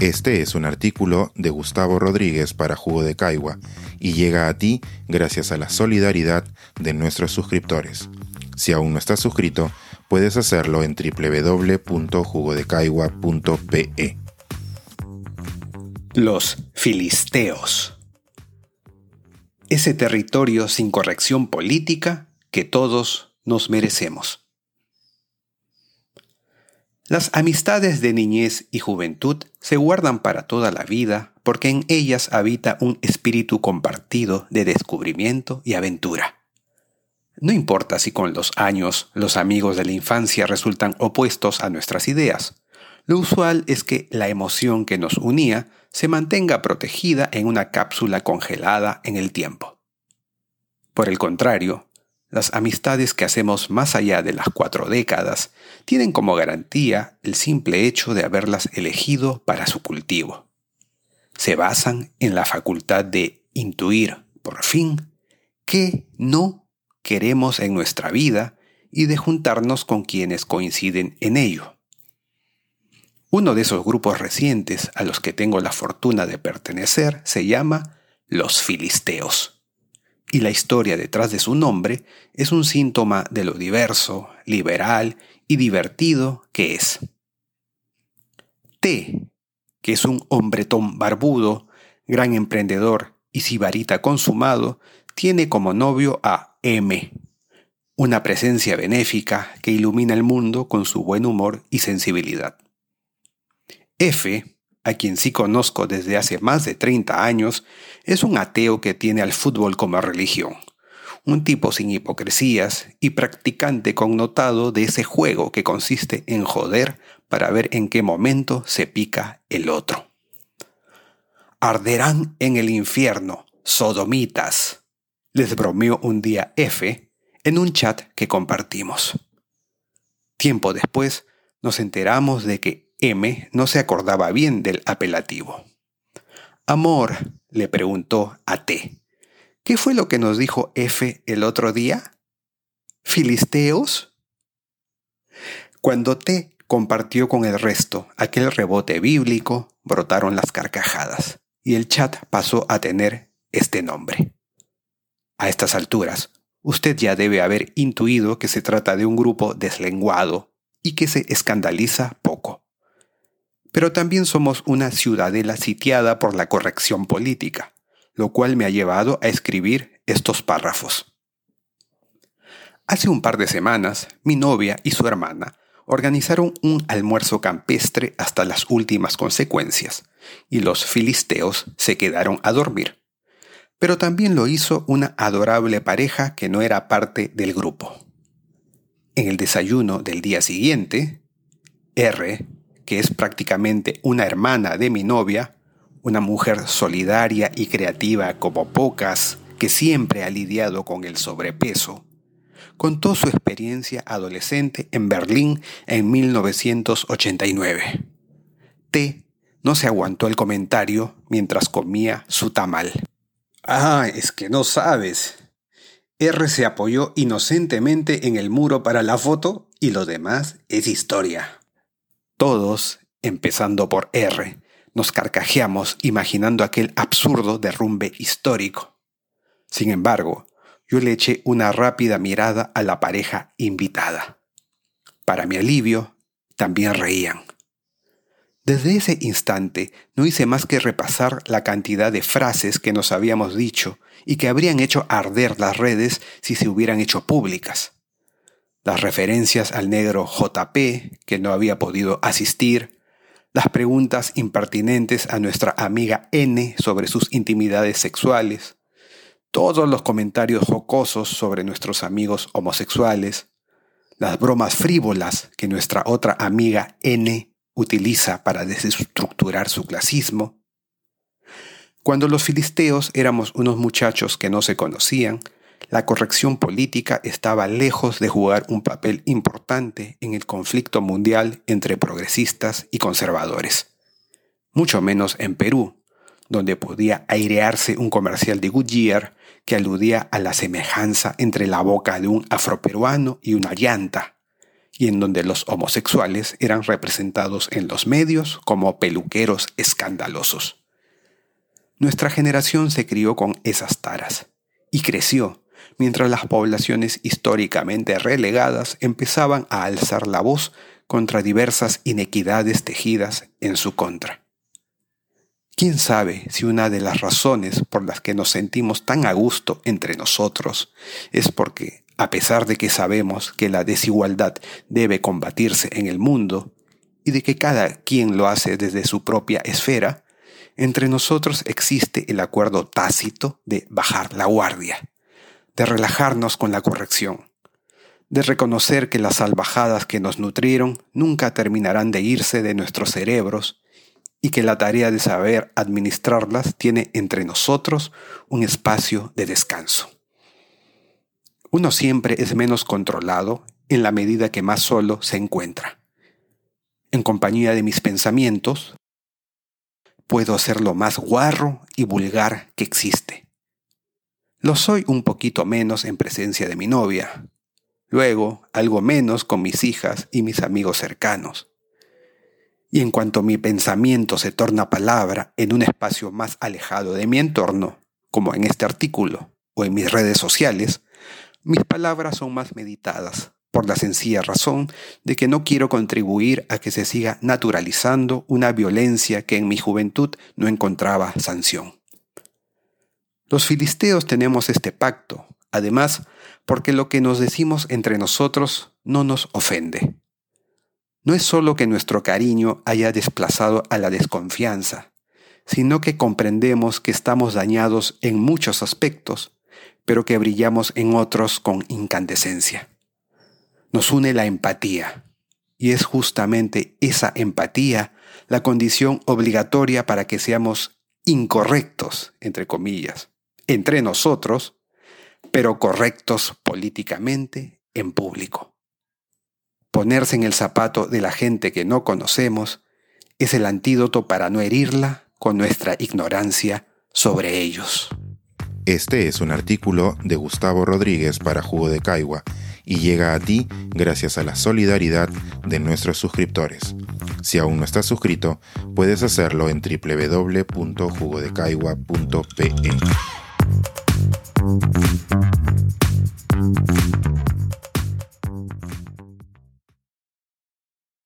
Este es un artículo de Gustavo Rodríguez para Jugo de Caigua y llega a ti gracias a la solidaridad de nuestros suscriptores. Si aún no estás suscrito, puedes hacerlo en www.jugodecaigua.pe. Los filisteos. Ese territorio sin corrección política que todos nos merecemos. Las amistades de niñez y juventud se guardan para toda la vida porque en ellas habita un espíritu compartido de descubrimiento y aventura. No importa si con los años los amigos de la infancia resultan opuestos a nuestras ideas. Lo usual es que la emoción que nos unía se mantenga protegida en una cápsula congelada en el tiempo. Por el contrario, las amistades que hacemos más allá de las cuatro décadas tienen como garantía el simple hecho de haberlas elegido para su cultivo. Se basan en la facultad de intuir, por fin, qué no queremos en nuestra vida y de juntarnos con quienes coinciden en ello. Uno de esos grupos recientes a los que tengo la fortuna de pertenecer se llama los Filisteos y la historia detrás de su nombre es un síntoma de lo diverso, liberal y divertido que es. T, que es un hombretón barbudo, gran emprendedor y sibarita consumado, tiene como novio a M, una presencia benéfica que ilumina el mundo con su buen humor y sensibilidad. F, a quien sí conozco desde hace más de 30 años, es un ateo que tiene al fútbol como religión. Un tipo sin hipocresías y practicante connotado de ese juego que consiste en joder para ver en qué momento se pica el otro. Arderán en el infierno, sodomitas, les bromeó un día F en un chat que compartimos. Tiempo después nos enteramos de que M no se acordaba bien del apelativo. Amor, le preguntó a T. ¿Qué fue lo que nos dijo F el otro día? ¿Filisteos? Cuando T compartió con el resto aquel rebote bíblico, brotaron las carcajadas y el chat pasó a tener este nombre. A estas alturas, usted ya debe haber intuido que se trata de un grupo deslenguado y que se escandaliza poco pero también somos una ciudadela sitiada por la corrección política, lo cual me ha llevado a escribir estos párrafos. Hace un par de semanas, mi novia y su hermana organizaron un almuerzo campestre hasta las últimas consecuencias, y los filisteos se quedaron a dormir. Pero también lo hizo una adorable pareja que no era parte del grupo. En el desayuno del día siguiente, R, que es prácticamente una hermana de mi novia, una mujer solidaria y creativa como pocas, que siempre ha lidiado con el sobrepeso, contó su experiencia adolescente en Berlín en 1989. T no se aguantó el comentario mientras comía su tamal. Ah, es que no sabes. R se apoyó inocentemente en el muro para la foto y lo demás es historia. Todos, empezando por R, nos carcajeamos imaginando aquel absurdo derrumbe histórico. Sin embargo, yo le eché una rápida mirada a la pareja invitada. Para mi alivio, también reían. Desde ese instante no hice más que repasar la cantidad de frases que nos habíamos dicho y que habrían hecho arder las redes si se hubieran hecho públicas las referencias al negro JP, que no había podido asistir, las preguntas impertinentes a nuestra amiga N sobre sus intimidades sexuales, todos los comentarios jocosos sobre nuestros amigos homosexuales, las bromas frívolas que nuestra otra amiga N utiliza para desestructurar su clasismo. Cuando los filisteos éramos unos muchachos que no se conocían, la corrección política estaba lejos de jugar un papel importante en el conflicto mundial entre progresistas y conservadores. Mucho menos en Perú, donde podía airearse un comercial de Goodyear que aludía a la semejanza entre la boca de un afroperuano y una llanta, y en donde los homosexuales eran representados en los medios como peluqueros escandalosos. Nuestra generación se crió con esas taras y creció mientras las poblaciones históricamente relegadas empezaban a alzar la voz contra diversas inequidades tejidas en su contra. ¿Quién sabe si una de las razones por las que nos sentimos tan a gusto entre nosotros es porque, a pesar de que sabemos que la desigualdad debe combatirse en el mundo y de que cada quien lo hace desde su propia esfera, entre nosotros existe el acuerdo tácito de bajar la guardia, de relajarnos con la corrección, de reconocer que las salvajadas que nos nutrieron nunca terminarán de irse de nuestros cerebros y que la tarea de saber administrarlas tiene entre nosotros un espacio de descanso. Uno siempre es menos controlado en la medida que más solo se encuentra. En compañía de mis pensamientos, puedo ser lo más guarro y vulgar que existe. Lo soy un poquito menos en presencia de mi novia, luego algo menos con mis hijas y mis amigos cercanos y en cuanto mi pensamiento se torna palabra en un espacio más alejado de mi entorno, como en este artículo o en mis redes sociales, mis palabras son más meditadas, por la sencilla razón de que no quiero contribuir a que se siga naturalizando una violencia que en mi juventud no encontraba sanción. Los filisteos tenemos este pacto, además, porque lo que nos decimos entre nosotros no nos ofende no es solo que nuestro cariño haya desplazado a la desconfianza, sino que comprendemos que estamos dañados en muchos aspectos, pero que brillamos en otros con incandescencia. Nos une la empatía, y es justamente esa empatía la condición obligatoria para que seamos incorrectos, entre comillas, entre nosotros, pero correctos políticamente en público. Ponerse en el zapato de la gente que no conocemos es el antídoto para no herirla con nuestra ignorancia sobre ellos. Este es un artículo de Gustavo Rodríguez para Jugo de Caigua y llega a ti gracias a la solidaridad de nuestros suscriptores. Si aún no estás suscrito, puedes hacerlo en www.jugodecaigua.pe. Thank you.